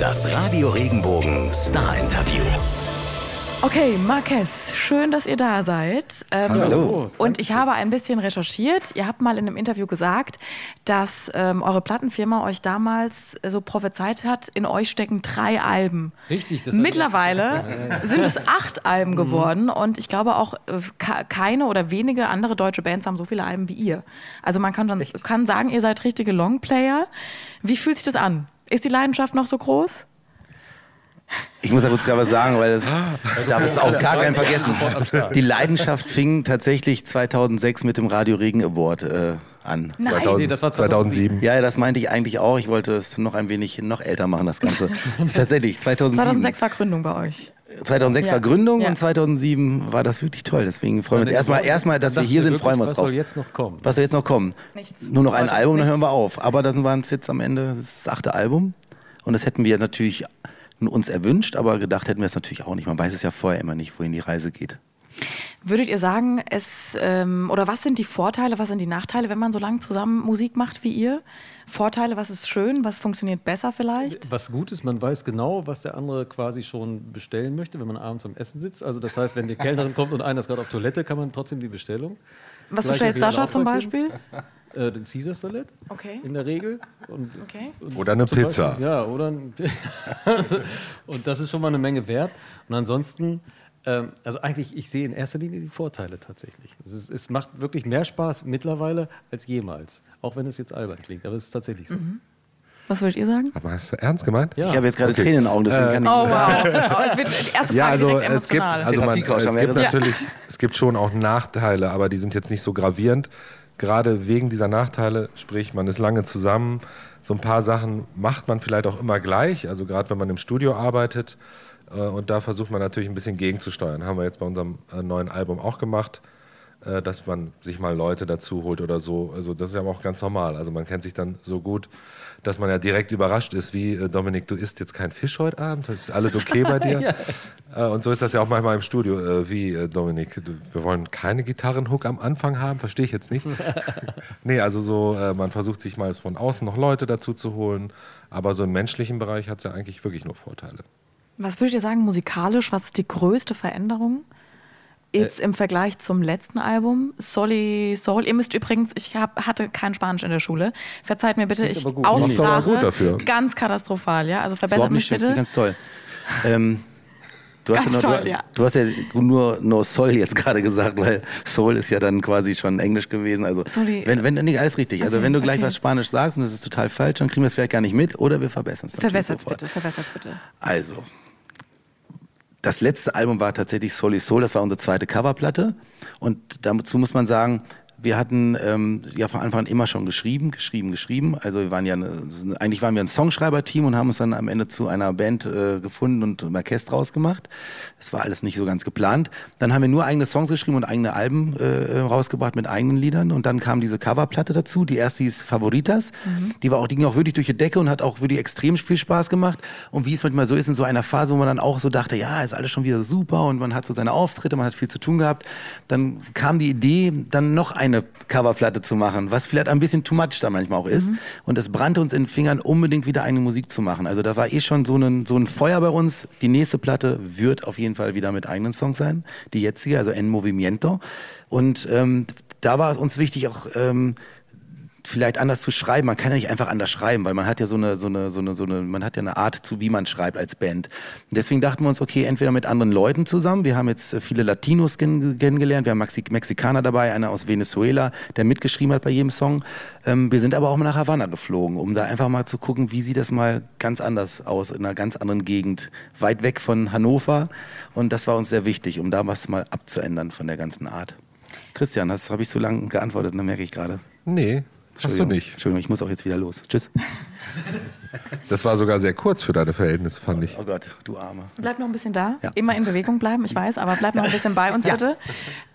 Das Radio Regenbogen Star Interview. Okay, Marquez, schön, dass ihr da seid. Ähm, Hallo. Und ich habe ein bisschen recherchiert. Ihr habt mal in einem Interview gesagt, dass ähm, eure Plattenfirma euch damals äh, so prophezeit hat, in euch stecken drei Alben. Richtig, das Mittlerweile sind es acht Alben geworden und ich glaube auch äh, keine oder wenige andere deutsche Bands haben so viele Alben wie ihr. Also man kann, dann, kann sagen, ihr seid richtige Longplayer. Wie fühlt sich das an? Ist die Leidenschaft noch so groß? Ich muss da kurz gerade was sagen, weil das darf es auf gar keinen vergessen. Die Leidenschaft fing tatsächlich 2006 mit dem Radio Regen Award äh, an. Nein. 2000, nee, das war 2007. Ja, das meinte ich eigentlich auch. Ich wollte es noch ein wenig noch älter machen, das Ganze. Tatsächlich, 2007. 2006 war Gründung bei euch. 2006 Ja. war Gründung Ja. und 2007 war das wirklich toll. Deswegen freuen wir uns erstmal, erstmal, dass wir hier sind, wirklich, freuen wir uns was drauf. soll jetzt noch kommen? Was soll jetzt noch kommen? Nichts. Nur noch ein Album, dann nichts. hören wir auf. Aber dann waren es jetzt am Ende das, ist das achte Album. Und das hätten wir natürlich uns erwünscht, aber gedacht hätten wir es natürlich auch nicht. Man weiß es ja vorher immer nicht, wohin die Reise geht. Würdet ihr sagen, es ähm, oder was sind die Vorteile, was sind die Nachteile, wenn man so lange zusammen Musik macht wie ihr? Vorteile, was ist schön, was funktioniert besser vielleicht? Was gut ist, man weiß genau, was der andere quasi schon bestellen möchte, wenn man abends am Essen sitzt. Also das heißt, wenn die Kellnerin kommt und einer ist gerade auf Toilette, kann man trotzdem die Bestellung. Was bestellt Sascha zum Beispiel? Äh, den Caesar Salad Okay. in der Regel. Und, Okay. und Oder eine Pizza. Beispiel- ja, oder ein Und das ist schon mal eine Menge wert. Und ansonsten, ähm, also eigentlich, ich sehe in erster Linie die Vorteile tatsächlich. Es, ist, es macht wirklich mehr Spaß mittlerweile als jemals. Auch wenn es jetzt albern klingt, aber es ist tatsächlich so. Mhm. Was würdet ihr sagen? Aber hast du ernst gemeint? Ja. Ich habe jetzt gerade Tränen in den Augen, deswegen kann ich Oh nicht sagen. wow. Oh, es wird die erste Frage Ja, also direkt es gibt, emotional. also man, es gibt natürlich, es gibt schon auch Nachteile, aber die sind jetzt nicht so gravierend. Gerade wegen dieser Nachteile, sprich, man ist lange zusammen. So ein paar Sachen macht man vielleicht auch immer gleich. Also gerade wenn man im Studio arbeitet äh, und da versucht man natürlich ein bisschen gegenzusteuern. Haben wir jetzt bei unserem äh, neuen Album auch gemacht, äh, dass man sich mal Leute dazu holt oder so. Also das ist ja auch ganz normal. Also man kennt sich dann so gut, dass man ja direkt überrascht ist, wie äh, Dominik, du isst jetzt kein Fisch heute Abend, das ist alles okay bei dir. äh, und so ist das ja auch manchmal im Studio. Äh, wie, äh, Dominik, wir wollen keine Gitarrenhook am Anfang haben, verstehe ich jetzt nicht. nee, also so, äh, man versucht sich mal von außen noch Leute dazu zu holen, aber so im menschlichen Bereich hat es ja eigentlich wirklich nur Vorteile. Was würdet ihr sagen musikalisch? Was ist die größte Veränderung? Jetzt im Vergleich zum letzten Album, Soli Soul. Ihr müsst übrigens, ich hab, hatte kein Spanisch in der Schule. Verzeiht mir bitte, ich Aussprache aber gut dafür. ganz katastrophal, ja. Also verbessert mich nicht bitte. ganz toll. Ähm, du, hast Ganz ja noch, toll, du, ja. du hast ja nur No Soul jetzt gerade gesagt, weil Soul ist ja dann quasi schon Englisch gewesen. Also Soli- wenn, wenn nee, alles richtig. Also Okay, wenn du gleich okay. was Spanisch sagst und das ist total falsch, dann kriegen wir es vielleicht gar nicht mit oder wir verbessern es. Verbessert sofort. bitte, verbessert bitte. Also, das letzte Album war tatsächlich Soli Soul, das war unsere zweite Coverplatte. Und dazu muss man sagen, wir hatten ähm, ja von Anfang an immer schon geschrieben, geschrieben, geschrieben. Also wir waren ja, eine, eigentlich waren wir ein Songschreiber-Team und haben uns dann am Ende zu einer Band äh, gefunden und ein Orchester rausgemacht. Das war alles nicht so ganz geplant. Dann haben wir nur eigene Songs geschrieben und eigene Alben äh, rausgebracht mit eigenen Liedern. Und dann kam diese Coverplatte dazu. Die erste hieß Favoritas. Die war auch, die ging auch wirklich durch die Decke und hat auch wirklich extrem viel Spaß gemacht. Und wie es manchmal so ist in so einer Phase, wo man dann auch so dachte, ja, ist alles schon wieder super und man hat so seine Auftritte, man hat viel zu tun gehabt, dann kam die Idee, dann noch eine Coverplatte zu machen, was vielleicht ein bisschen too much da manchmal auch ist. Und es brannte uns in den Fingern, unbedingt wieder eigene Musik zu machen. Also da war eh schon so ein, so ein Feuer bei uns. Die nächste Platte wird auf jeden Fall wieder mit eigenen Songs sein. Die jetzige, also En Movimiento. Und ähm, da war es uns wichtig, auch ähm, vielleicht anders zu schreiben. Man kann ja nicht einfach anders schreiben, weil man hat ja so eine, so eine, so eine, so eine, man hat ja eine Art zu, wie man schreibt als Band. Deswegen dachten wir uns, okay, entweder mit anderen Leuten zusammen. Wir haben jetzt äh, viele Latinos kenn kennengelernt. Wir haben Maxi Mexikaner dabei, einer aus Venezuela, der mitgeschrieben hat bei jedem Song. Ähm, wir sind aber auch mal nach Havanna geflogen, um da einfach mal zu gucken, wie sieht das mal ganz anders aus, in einer ganz anderen Gegend, weit weg von Hannover. Und das war uns sehr wichtig, um da was mal abzuändern von der ganzen Art. Christian, das habe ich so lange geantwortet, da merke ich gerade. Nee, hast du Entschuldigung. nicht. Entschuldigung, ich muss auch jetzt wieder los. Tschüss. Das war sogar sehr kurz für deine Verhältnisse, fand ich. Oh Gott, du Arme. Bleib noch ein bisschen da. Ja. Immer in Bewegung bleiben, ich weiß, aber bleib noch ein bisschen bei uns bitte.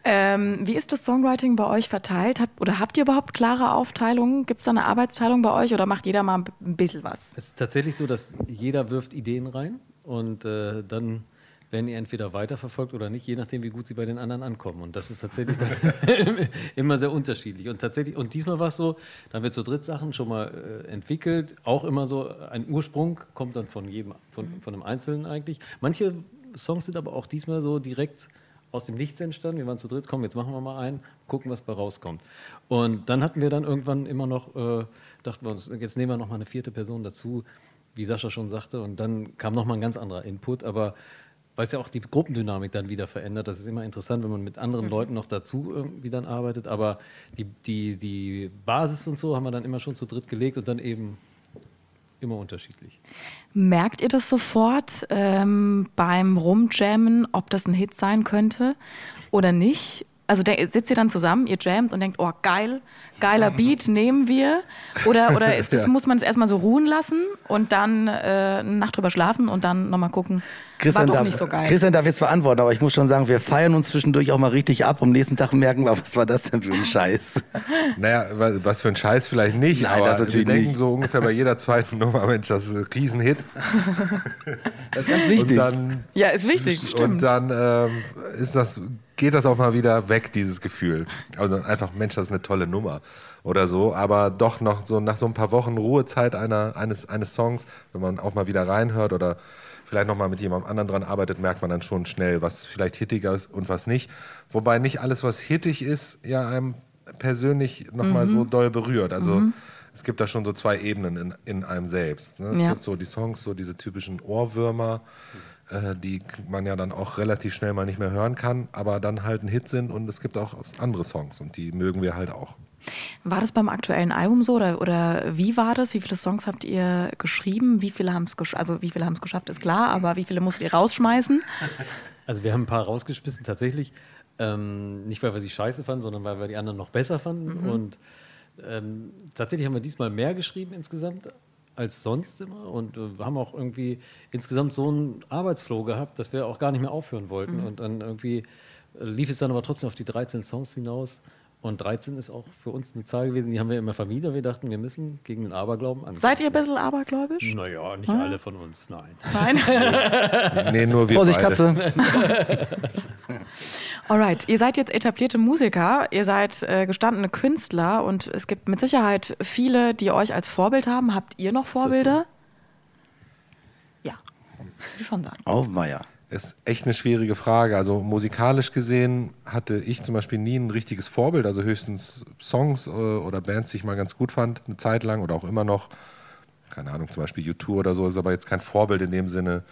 Ähm, wie ist das Songwriting bei euch verteilt? Habt, oder habt ihr überhaupt klare Aufteilungen? Gibt es da eine Arbeitsteilung bei euch oder macht jeder mal ein bisschen was? Es ist tatsächlich so, dass jeder wirft Ideen rein und äh, dann werden die entweder weiterverfolgt oder nicht, je nachdem, wie gut sie bei den anderen ankommen. Und das ist tatsächlich dann immer sehr unterschiedlich. Und tatsächlich, und diesmal war es so, da haben wir zu dritt Sachen schon mal äh, entwickelt, auch immer so ein Ursprung kommt dann von jedem, von, von einem Einzelnen eigentlich. Manche Songs sind aber auch diesmal so direkt aus dem Nichts entstanden. Wir waren zu dritt, komm, jetzt machen wir mal einen, gucken, was bei rauskommt. Und dann hatten wir dann irgendwann immer noch, äh, dachten wir uns, jetzt nehmen wir noch mal eine vierte Person dazu, wie Sascha schon sagte. Und dann kam noch mal ein ganz anderer Input. Aber weil es ja auch die Gruppendynamik dann wieder verändert. Das ist immer interessant, wenn man mit anderen mhm. Leuten noch dazu irgendwie dann arbeitet. Aber die, die, die Basis und so haben wir dann immer schon zu dritt gelegt und dann eben immer unterschiedlich. Merkt ihr das sofort ähm, beim Rumjammen, ob das ein Hit sein könnte oder nicht? Also sitzt ihr dann zusammen, ihr jammt und denkt, oh geil, geiler Beat, nehmen wir? Oder, oder ist das, ja. muss man es erstmal so ruhen lassen und dann äh, eine Nacht drüber schlafen und dann nochmal gucken, Christian war doch darf, nicht so geil. Christian darf jetzt verantworten, aber ich muss schon sagen, wir feiern uns zwischendurch auch mal richtig ab. Am nächsten Tag merken wir, was war das denn für ein Scheiß? Naja, was für ein Scheiß vielleicht nicht, Nein, aber wir denken nicht. so ungefähr bei jeder zweiten Nummer, Mensch, das ist ein Riesenhit. Das ist ganz wichtig. Dann, ja, ist wichtig, stimmt. Und dann ähm, ist das, geht das auch mal wieder weg, dieses Gefühl. Also einfach, Mensch, das ist eine tolle Nummer oder so, aber doch noch so nach so ein paar Wochen Ruhezeit einer, eines, eines Songs, wenn man auch mal wieder reinhört oder vielleicht nochmal mit jemandem anderen dran arbeitet, merkt man dann schon schnell, was vielleicht hittiger ist und was nicht. Wobei nicht alles, was hittig ist, ja einem persönlich nochmal mhm. so doll berührt. Also mhm. es gibt da schon so zwei Ebenen in, in einem selbst. Ne? Es ja. gibt so die Songs, so diese typischen Ohrwürmer, äh, die man ja dann auch relativ schnell mal nicht mehr hören kann, aber dann halt ein Hit sind und es gibt auch andere Songs und die mögen wir halt auch. War das beim aktuellen Album so oder, oder wie war das? Wie viele Songs habt ihr geschrieben? Wie viele haben es gesch also wie viele haben es geschafft, ist klar, aber wie viele musstet ihr rausschmeißen? Also wir haben ein paar rausgeschmissen tatsächlich. Ähm, nicht weil wir sie scheiße fanden, sondern weil wir die anderen noch besser fanden. Mhm. Und ähm, tatsächlich haben wir diesmal mehr geschrieben insgesamt als sonst immer und äh, haben auch irgendwie insgesamt so einen Arbeitsflow gehabt, dass wir auch gar nicht mehr aufhören wollten. Mhm. Und dann irgendwie lief es dann aber trotzdem auf die 13 Songs hinaus. Und 13 ist auch für uns eine Zahl gewesen, die haben wir immer vermieden. Wir dachten, wir müssen gegen den Aberglauben angehen. Seid ihr ein bisschen abergläubisch? Naja, nicht hm? alle von uns, nein. Nein? nee, nur wir Vorsicht, Katze. Alright, ihr seid jetzt etablierte Musiker, ihr seid äh, gestandene Künstler und es gibt mit Sicherheit viele, die euch als Vorbild haben. Habt ihr noch Vorbilder? So? Ja, würde ich schon sagen. Oh, Meier ist echt eine schwierige Frage. Also musikalisch gesehen hatte ich zum Beispiel nie ein richtiges Vorbild, also höchstens Songs äh, oder Bands, die ich mal ganz gut fand, eine Zeit lang oder auch immer noch. Keine Ahnung, zum Beispiel U2 oder so, ist aber jetzt kein Vorbild in dem Sinne.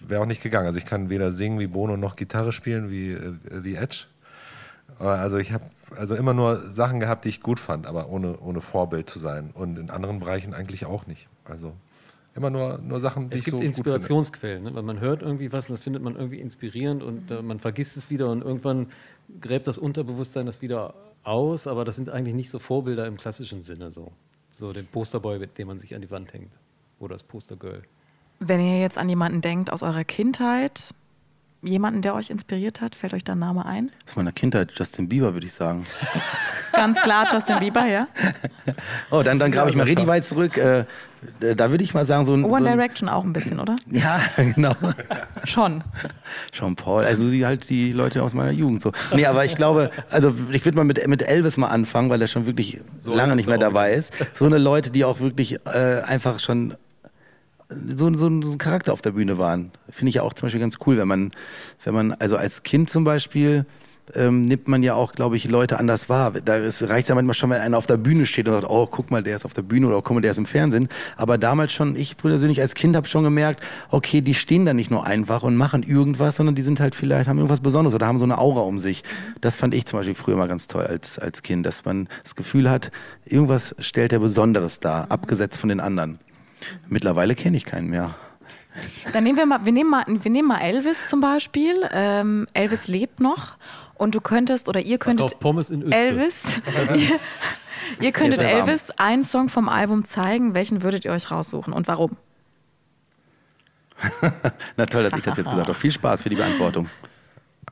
Wäre auch nicht gegangen. Also ich kann weder singen wie Bono noch Gitarre spielen wie äh, The Edge. Also ich habe also immer nur Sachen gehabt, die ich gut fand, aber ohne, ohne Vorbild zu sein. Und in anderen Bereichen eigentlich auch nicht. Also immer nur, nur Sachen, die es ich gibt so Inspirationsquellen, ne? weil man hört irgendwie was und das findet man irgendwie inspirierend und äh, man vergisst es wieder und irgendwann gräbt das Unterbewusstsein das wieder aus, aber das sind eigentlich nicht so Vorbilder im klassischen Sinne so. So den Posterboy, mit dem man sich an die Wand hängt oder das Postergirl. Wenn ihr jetzt an jemanden denkt aus eurer Kindheit, jemanden, der euch inspiriert hat, fällt euch da ein Name ein? Aus meiner Kindheit, Justin Bieber, würde ich sagen. Ganz klar, Justin Bieber, ja. Oh, dann, dann grabe ich mal richtig weit zurück. Äh, da würde ich mal sagen, so ein. One so ein, Direction auch ein bisschen, oder? Ja, genau. Schon. Jean Paul, also die, halt die Leute aus meiner Jugend so. Nee, aber ich glaube, also ich würde mal mit, mit Elvis mal anfangen, weil er schon wirklich so lange nicht mehr dabei ist. So eine Leute, die auch wirklich äh, einfach schon so, so, so ein Charakter auf der Bühne waren. Finde ich ja auch zum Beispiel ganz cool, wenn man, wenn man, also als Kind zum Beispiel, ähm, nimmt man ja auch, glaube ich, Leute anders wahr. Da reicht ja manchmal schon, wenn einer auf der Bühne steht und sagt, oh, guck mal, der ist auf der Bühne oder guck mal, der ist im Fernsehen. Aber damals schon, ich persönlich als Kind habe schon gemerkt, okay, die stehen da nicht nur einfach und machen irgendwas, sondern die sind halt vielleicht, haben irgendwas Besonderes oder haben so eine Aura um sich. Das fand ich zum Beispiel früher mal ganz toll als, als Kind, dass man das Gefühl hat, irgendwas stellt er Besonderes dar, abgesetzt von den anderen. Mittlerweile kenne ich keinen mehr. Dann nehmen wir mal, wir nehmen mal, wir nehmen mal Elvis zum Beispiel. Ähm, Elvis lebt noch und du könntest oder ihr könntet Pommes in Elvis, ihr, ihr könntet Elvis einen Song vom Album zeigen. Welchen würdet ihr euch raussuchen und warum? Na toll, dass ich das jetzt gesagt habe. Viel Spaß für die Beantwortung.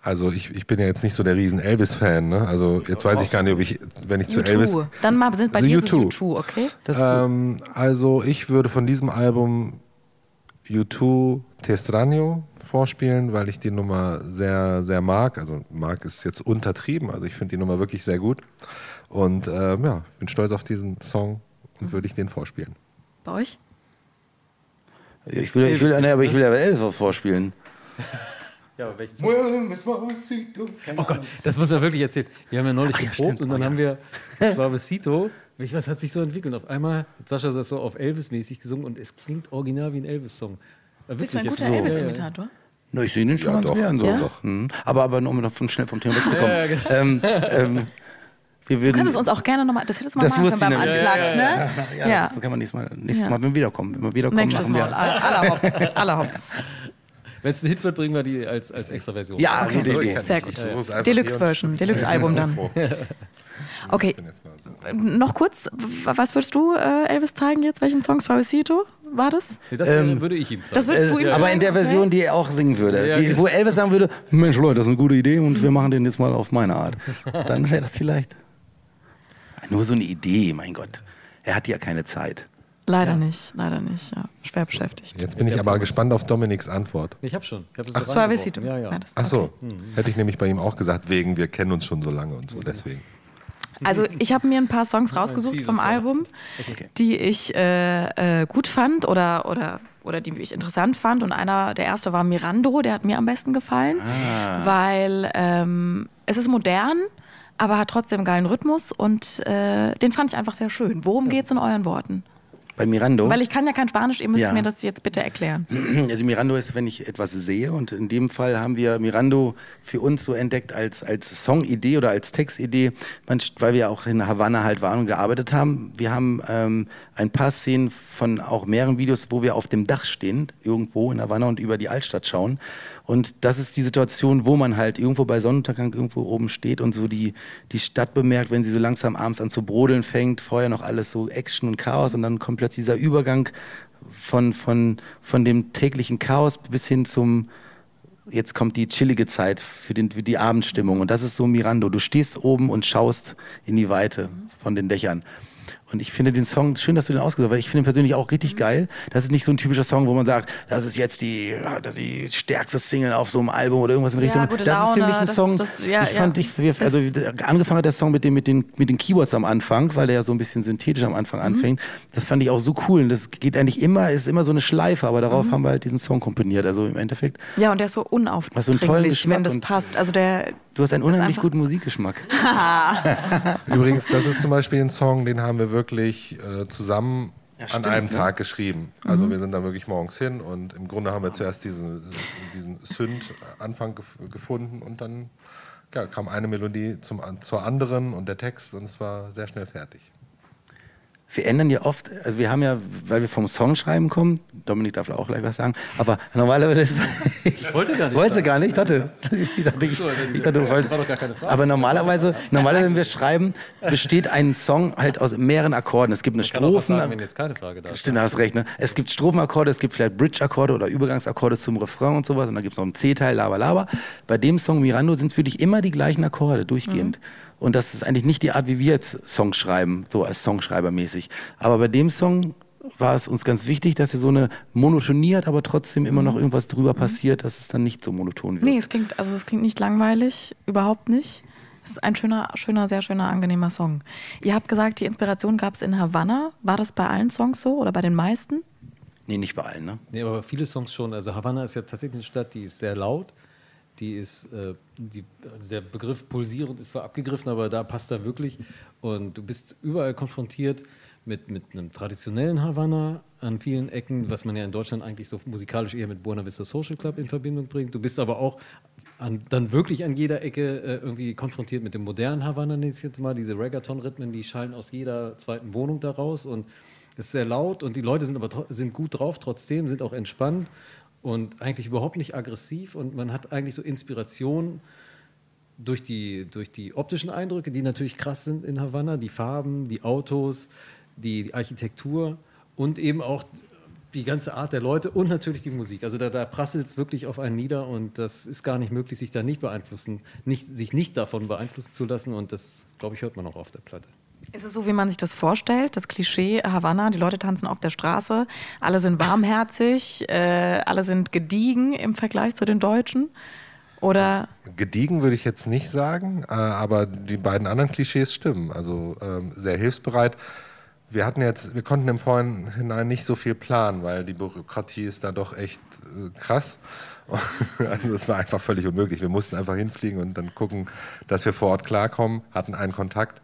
Also ich, ich bin ja jetzt nicht so der riesen Elvis-Fan. Ne? Also jetzt weiß ich gar nicht, ob ich, wenn ich zu U2. Elvis... Dann mal sind bei also dir U2. U2, okay? Ähm, also ich würde von diesem Album U2 Te Estranio vorspielen, weil ich die Nummer sehr, sehr mag. Also mag ist jetzt untertrieben, also ich finde die Nummer wirklich sehr gut. Und äh, ja, bin stolz auf diesen Song und würde ich den vorspielen. Bei euch? Ich will, ich will, nee, aber ich will ja Elvis vorspielen. Ja, aber welchen Song? Oh Gott, das muss man wirklich erzählen. Wir haben ja neulich Ach ja, geprobt stimmt. und dann Oh ja. haben wir Suavecito. Ich weiß, hat sich so entwickelt. Auf einmal hat Sascha das so auf Elvis-mäßig gesungen und es klingt original wie ein Elvis-Song. Bist du ein guter so- Elvis-Imitator? Na, ich sehe den schon Ja, ganz doch. gern so. Ja? Doch. Hm. Aber, aber um davon schnell vom Thema wegzukommen. Ja, ja, genau. ähm, ähm, wir Du würden, kannst es uns auch gerne nochmal, das hättest du mal Das machen können beim. Unplugged, ne? ja, Ja. das kann man nächstes Mal, nächstes Ja. Mal, wenn wir wiederkommen. Wenn wir wiederkommen, Nächstes machen Mal. wir. Aller Hopp. Aller Hopp. Wenn es ein Hit wird, bringen wir die als, als extra Version. Ja, Okay. Sehr gut. Deluxe-Version, Deluxe-Album dann. Okay, Ich bin jetzt mal so. noch kurz, was würdest du äh, Elvis zeigen jetzt? Welchen Song? Suavecito? War das? Nee, das Ähm, würde ich ihm zeigen. Das würdest du ihm Äh, aber in der? Version, die er auch singen würde. Ja, die, wo Elvis sagen würde, Mensch Leute, das ist eine gute Idee und wir machen den jetzt mal auf meine Art. Dann wäre das vielleicht. Nur so eine Idee, mein Gott. Er hat ja keine Zeit. Leider nicht, leider nicht. Ja. Schwer beschäftigt. Jetzt bin ich aber gespannt auf Dominiks Antwort. Ich habe schon. Ich hab das Ach, so. Ja, ja. das- Ach so, okay. hätte ich nämlich bei ihm auch gesagt, wegen wir kennen uns schon so lange und so, deswegen. Also ich habe mir ein paar Songs rausgesucht vom. Album, die ich äh, äh, gut fand oder, oder, oder die ich interessant fand. Und einer, der erste war Mirando, der hat mir am besten gefallen, weil ähm, es ist modern, aber hat trotzdem einen geilen Rhythmus und äh, den fand ich einfach sehr schön. Worum geht's in euren Worten? Bei Mirando. Weil ich kann ja kein Spanisch, ihr müsst Ja. mir das jetzt bitte erklären. Also Mirando ist, wenn ich etwas sehe und in dem Fall haben wir Mirando für uns so entdeckt als, als Songidee oder als Textidee, weil wir auch in Havanna halt waren und gearbeitet haben. Wir haben ähm, ein paar Szenen von auch mehreren Videos, wo wir auf dem Dach stehen, irgendwo in Havanna und über die Altstadt schauen. Und das ist die Situation, wo man halt irgendwo bei Sonnenuntergang irgendwo oben steht und so die, die Stadt bemerkt, wenn sie so langsam abends an zu brodeln fängt, vorher noch alles so Action und Chaos und dann kommt plötzlich dieser Übergang von, von, von dem täglichen Chaos bis hin zum, jetzt kommt die chillige Zeit für, den, für die Abendstimmung. Und das ist so Mirando. Du stehst oben und schaust in die Weite von den Dächern. Und ich finde den Song, schön, dass du den ausgesucht hast, weil ich finde ihn persönlich auch richtig geil. Das ist nicht so ein typischer Song, wo man sagt, das ist jetzt die, ja, das die stärkste Single auf so einem Album oder irgendwas in Ja, Richtung. gute das ist für Laune, mich ein das- Song, das- ja, ich fand, ja. ich, also angefangen hat der Song mit, dem, mit, den, mit den Keyboards am Anfang, weil der ja so ein bisschen synthetisch am Anfang Mhm. anfängt. Das fand ich auch so cool. Und das geht eigentlich immer, ist immer so eine Schleife, aber Mhm. darauf haben wir halt diesen Song komponiert. Also im Endeffekt, Ja, und der ist so Hast du einen tollen unaufdringlich, Geschmack wenn das passt. Also der, du hast einen Das unheimlich guten Musikgeschmack. Übrigens, das ist zum Beispiel ein Song, den haben wir wirklich äh, zusammen Ja, an einem ne? Tag geschrieben. Also wir sind da wirklich morgens hin und im Grunde haben wir zuerst diesen, diesen Synth-Anfang gef gefunden und dann ja, kam eine Melodie zum, zur anderen und der Text und es war sehr schnell fertig. Wir ändern ja oft, also wir haben ja, weil wir vom Songschreiben kommen, Dominik darf da auch gleich was sagen, aber normalerweise ist ich wollte gar nicht Wollte gar nicht, ich dachte, ich dachte, ich, ich dachte, wolltest. war doch gar keine Frage. Aber normalerweise, normalerweise, wenn wir schreiben, besteht ein Song halt aus mehreren Akkorden. Es gibt eine Strophen. sagen, wenn jetzt keine Frage da ist. Stimmt, hast recht. Ne? Es gibt Strophenakkorde, es gibt vielleicht Bridge-Akkorde oder Übergangsakkorde zum Refrain und sowas. Und dann gibt es noch einen C-Teil, Lava Lava. Bei dem Song Mirando sind es wirklich immer die gleichen Akkorde durchgehend. Und das ist eigentlich nicht die Art, wie wir jetzt Songs schreiben, so als Songschreibermäßig. Aber bei dem Song war es uns ganz wichtig, dass er so eine Monotonie hat, aber trotzdem immer noch irgendwas drüber passiert, dass es dann nicht so monoton wird. nee, es klingt, also es klingt nicht langweilig, überhaupt nicht. Es ist ein schöner, schöner, sehr schöner, angenehmer Song. Ihr habt gesagt, die Inspiration gab es in Havanna. War das bei allen Songs so oder bei den meisten? Nee, nicht bei allen. Ne? Nee, aber viele Songs schon. Also Havanna ist ja tatsächlich eine Stadt, die ist sehr laut. Die ist, äh, die, also der Begriff pulsierend ist zwar abgegriffen, aber da passt er wirklich. Und du bist überall konfrontiert mit, mit einem traditionellen Havanna an vielen Ecken, was man ja in Deutschland eigentlich so musikalisch eher mit Buena Vista Social Club in Verbindung bringt. Du bist aber auch an, dann wirklich an jeder Ecke äh, irgendwie konfrontiert mit dem modernen Havanna, nenne ich jetzt mal. Diese Reggaeton-Rhythmen, die schallen aus jeder zweiten Wohnung daraus und es ist sehr laut und die Leute sind aber sind gut drauf trotzdem, sind auch entspannt und eigentlich überhaupt nicht aggressiv und man hat eigentlich so Inspiration durch die, durch die optischen Eindrücke, die natürlich krass sind in Havanna, die Farben, die Autos, die, die Architektur und eben auch die ganze Art der Leute und natürlich die Musik. Also da, da prasselt es wirklich auf einen nieder und das ist gar nicht möglich, sich da nicht beeinflussen, nicht, sich nicht davon beeinflussen zu lassen und das, glaube ich, hört man auch auf der Platte. Ist es so, wie man sich das vorstellt? Das Klischee Havanna, die Leute tanzen auf der Straße, alle sind warmherzig, äh, alle sind gediegen im Vergleich zu den Deutschen? Oder Gediegen würde ich jetzt nicht sagen, äh, aber die beiden anderen Klischees stimmen. Also ähm, sehr hilfsbereit. Wir hatten jetzt, wir konnten im Vorhinein nicht so viel planen, weil die Bürokratie ist da doch echt äh, krass. Also es war einfach völlig unmöglich. Wir mussten einfach hinfliegen und dann gucken, dass wir vor Ort klarkommen, hatten einen Kontakt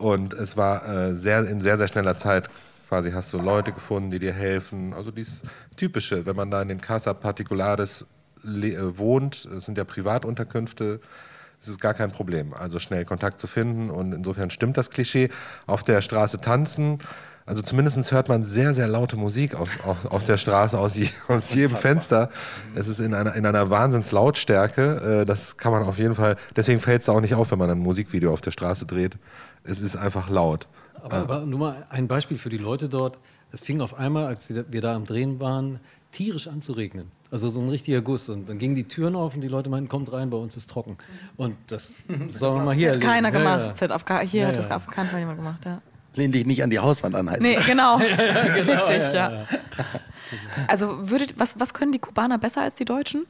und es war äh, sehr, in sehr, sehr schneller Zeit quasi hast du Leute gefunden, die dir helfen. Also dieses Typische, wenn man da in den Casa Particulares äh, wohnt, es sind ja Privatunterkünfte, es ist gar kein Problem, also schnell Kontakt zu finden und insofern stimmt das Klischee. Auf der Straße tanzen, also zumindest hört man sehr, sehr laute Musik auf, auf, auf der Straße aus, je, aus jedem Fenster. Es ist in einer, in einer Wahnsinnslautstärke, äh, das kann man auf jeden Fall, deswegen fällt es auch nicht auf, wenn man ein Musikvideo auf der Straße dreht. Es ist einfach laut. Aber, aber nur mal ein Beispiel für die Leute dort. Es fing auf einmal, als wir da am Drehen waren, tierisch an zu regnen. Also so ein richtiger Guss. Und dann gingen die Türen auf und die Leute meinten, kommt rein, bei uns ist trocken. Und das sollen wir mal hier hat erleben. keiner Ja, gemacht. ja. Das hat auf, gar- hier Ja, hat ja. das auf keinen Fall jemand gemacht. Ja. Lehn dich nicht an die Hauswand an, heißt Nee, es. genau. Richtig, ja. Also würdet, was, was können die Kubaner besser als die Deutschen?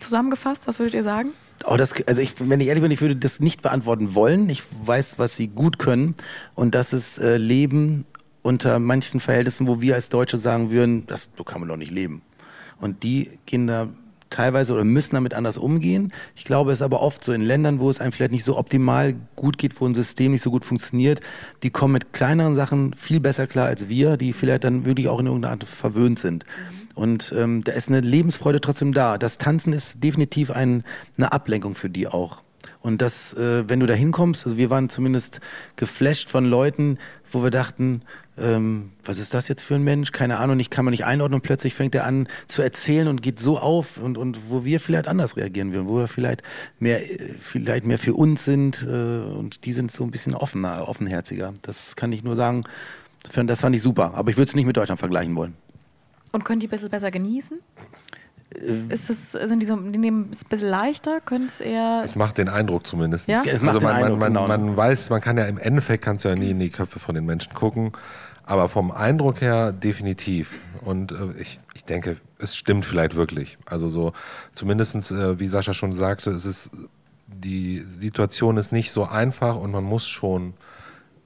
Zusammengefasst, was würdet ihr sagen? Oh, das, also ich, wenn ich ehrlich bin, ich würde das nicht beantworten wollen. Ich weiß, was sie gut können. Und das ist äh, Leben unter manchen Verhältnissen, wo wir als Deutsche sagen würden, das, so kann man doch nicht leben. Und die gehen da teilweise oder müssen damit anders umgehen. Ich glaube, es ist aber oft so in Ländern, wo es einem vielleicht nicht so optimal gut geht, wo ein System nicht so gut funktioniert, die kommen mit kleineren Sachen viel besser klar als wir, die vielleicht dann wirklich auch in irgendeiner Art verwöhnt sind. Und ähm, da ist eine Lebensfreude trotzdem da. Das Tanzen ist definitiv ein, eine Ablenkung für die auch. Und das, äh, wenn du da hinkommst, also wir waren zumindest geflasht von Leuten, wo wir dachten, ähm, was ist das jetzt für ein Mensch? Keine Ahnung, ich kann man nicht einordnen und plötzlich fängt er an zu erzählen und geht so auf und, und wo wir vielleicht anders reagieren würden, wo wir vielleicht mehr, äh, vielleicht mehr für uns sind äh, und die sind so ein bisschen offener, offenherziger. Das kann ich nur sagen, das fand ich super. Aber ich würde es nicht mit Deutschland vergleichen wollen. Und können die ein bisschen besser genießen? Äh, Ist das, sind die so, die nehmen es ein bisschen leichter? Können es eher. Es macht den Eindruck zumindest. Ja? Es macht also man, den Eindruck, man, man, genau. man weiß, man kann ja im Endeffekt kannst du ja nie in die Köpfe von den Menschen gucken, aber vom Eindruck her definitiv. Und äh, ich, ich denke, es stimmt vielleicht wirklich. Also so zumindestens, äh, wie Sascha schon sagte, es ist die Situation ist nicht so einfach und man muss schon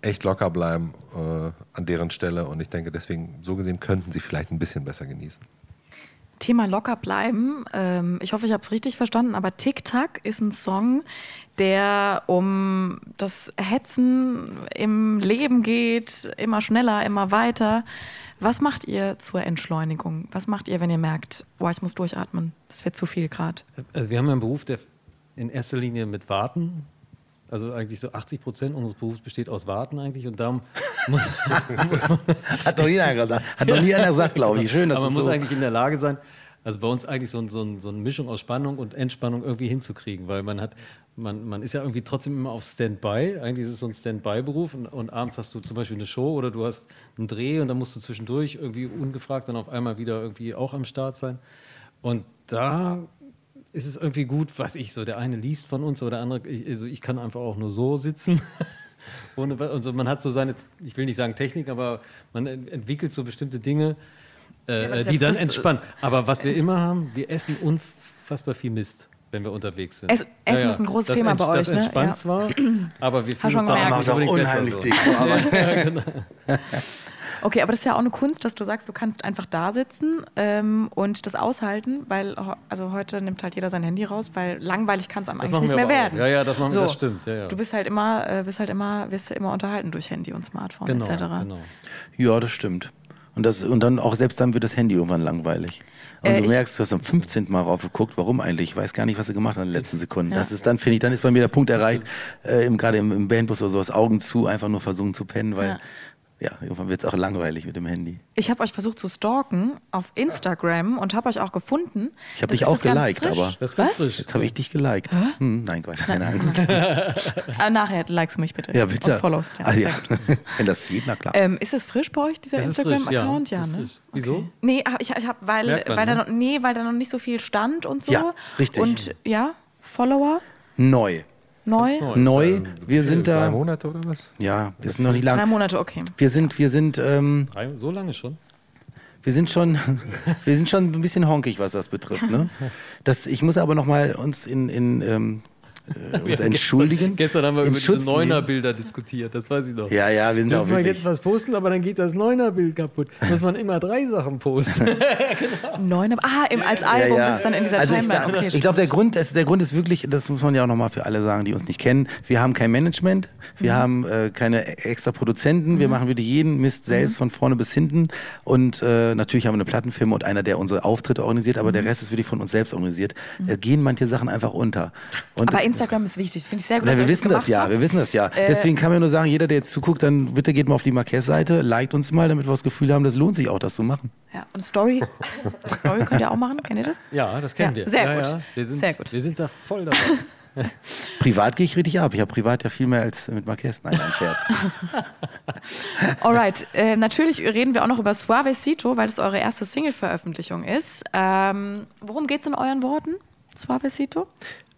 echt locker bleiben äh, an deren Stelle. Und ich denke, deswegen so gesehen könnten sie vielleicht ein bisschen besser genießen. Thema locker bleiben. Ähm, ich hoffe, ich habe es richtig verstanden, aber Tic Tac ist ein Song, der um das Hetzen im Leben geht, immer schneller, immer weiter. Was macht ihr zur Entschleunigung? Was macht ihr, wenn ihr merkt, boah, ich muss durchatmen, das wird zu viel gerade? Also wir haben einen Beruf, der in erster Linie mit Warten, also eigentlich so 80 Prozent unseres Berufs besteht aus Warten eigentlich und darum muss, muss man, Hat doch nie einer gesagt. Hat noch nie einer gesagt, glaube ich. Schön, dass aber man muss so. eigentlich in der Lage sein, also bei uns eigentlich so, ein, so, ein, so eine Mischung aus Spannung und Entspannung irgendwie hinzukriegen, weil man hat, man, man ist ja irgendwie trotzdem immer auf Standby. Eigentlich ist es so ein Standby-Beruf und, und abends hast du zum Beispiel eine Show oder du hast einen Dreh und dann musst du zwischendurch irgendwie ungefragt dann auf einmal wieder irgendwie auch am Start sein. Und da ist es irgendwie gut, was ich so, der eine liest von uns oder der andere, ich, also ich kann einfach auch nur so sitzen. Ohne, und so, man hat so seine, ich will nicht sagen Technik, aber man ent- entwickelt so bestimmte Dinge, äh, ist die ja- dann entspannen. Aber was wir immer haben, wir essen unfassbar viel Mist, wenn wir unterwegs sind. Es- Essen ist ein großes das Thema bei euch, Das ne? entspannt Ja. zwar, aber wir schon fühlen uns auch Macht auch unheimlich dick. So, aber Okay, aber das ist ja auch eine Kunst, dass du sagst, du kannst einfach da sitzen ähm, und das aushalten, weil also heute nimmt halt jeder sein Handy raus, weil langweilig kann es einem Das eigentlich nicht wir mehr aber auch. werden. Ja, ja, das machen wir, so, das stimmt. Ja, ja. Du bist halt immer, äh, bist halt immer, wirst ja immer unterhalten durch Handy und Smartphone Genau, etc. genau. ja, das stimmt. Und, das, und dann auch selbst dann wird das Handy irgendwann langweilig. Und Äh, du merkst, du hast am 15. Mal raufgeguckt, warum eigentlich? Ich weiß gar nicht, was du gemacht hast in den letzten Sekunden. Das ist dann, finde ich, dann ist bei mir der Punkt erreicht, äh, gerade im, im Bandbus oder sowas, Augen zu, einfach nur versuchen zu pennen, weil Ja. Ja, irgendwann wird es auch langweilig mit dem Handy. Ich habe euch versucht zu stalken auf Instagram und habe euch auch gefunden. Ich habe Das dich auch das geliked, aber Das ist ganz Was? frisch. jetzt habe ich dich geliked. Hm, nein, Quatsch, keine Angst. Ah, nachher likest du mich bitte. Ja, bitte. Und followst, ja. Ah, ja. Wenn das geht, na klar. Ähm, ist es frisch bei euch, dieser Instagram-Account? ja. Ja, ne? Wieso? Okay. Nee, hab- ich, ich hab, weil, man, weil, da ne? noch, nee, weil da noch nicht so viel stand und so. Ja, richtig. Und ja, Follower? Neu. Neu? Neu, Ähm, wir sind Drei da, Monate oder was? ja, ist noch nicht Drei lang. Monate, okay. Wir sind, wir sind, ähm, Drei, so lange schon? wir sind schon, wir sind schon ein bisschen honkig, was das betrifft. Ne? Das, ich muss aber noch mal uns in, in ähm, äh, uns entschuldigen. Gestern haben wir über Schutz diese. Neuner-Bilder diskutiert, das weiß ich noch. Ja, ja, wir sind auch Dürfen wir wirklich. jetzt was posten, aber dann geht das Neuner-Bild kaputt. Muss man immer drei Sachen posten. Neun, ah, im, als Album ja, ja. ist dann in dieser also ich, Timeline. sag- Okay, ich glaube, der Grund, ist, der Grund ist wirklich, das muss man ja auch nochmal für alle sagen, die uns nicht kennen. Wir haben kein Management, wir haben äh, keine extra Produzenten, wir machen wirklich jeden Mist selbst von vorne bis hinten. Und äh, natürlich haben wir eine Plattenfirma und einer, der unsere Auftritte organisiert, aber der Rest ist wirklich von uns selbst organisiert. Äh, gehen manche Sachen einfach unter. Und Aber Instagram ist wichtig, das finde ich sehr gut. na, dass wir wissen das ja, habt. wir wissen das ja. Äh, Deswegen kann man nur sagen, jeder, der jetzt zuguckt, dann bitte geht mal auf die Marquez-Seite, liked uns mal, damit wir das Gefühl haben, das lohnt sich auch, das zu machen. Ja, und Story, Story könnt ihr auch machen, kennt ihr das? Ja, das kennen Ja, wir. sehr ja, gut. Ja. Wir, sind, Sehr gut. wir sind da voll dabei. Privat gehe ich richtig ab. Ich habe privat ja viel mehr als mit Marquez. Nein, ein Scherz. Alright, äh, natürlich reden wir auch noch über Suavecito, weil das eure erste Single-Veröffentlichung ist. Ähm, worum geht es in euren Worten? Suavecito?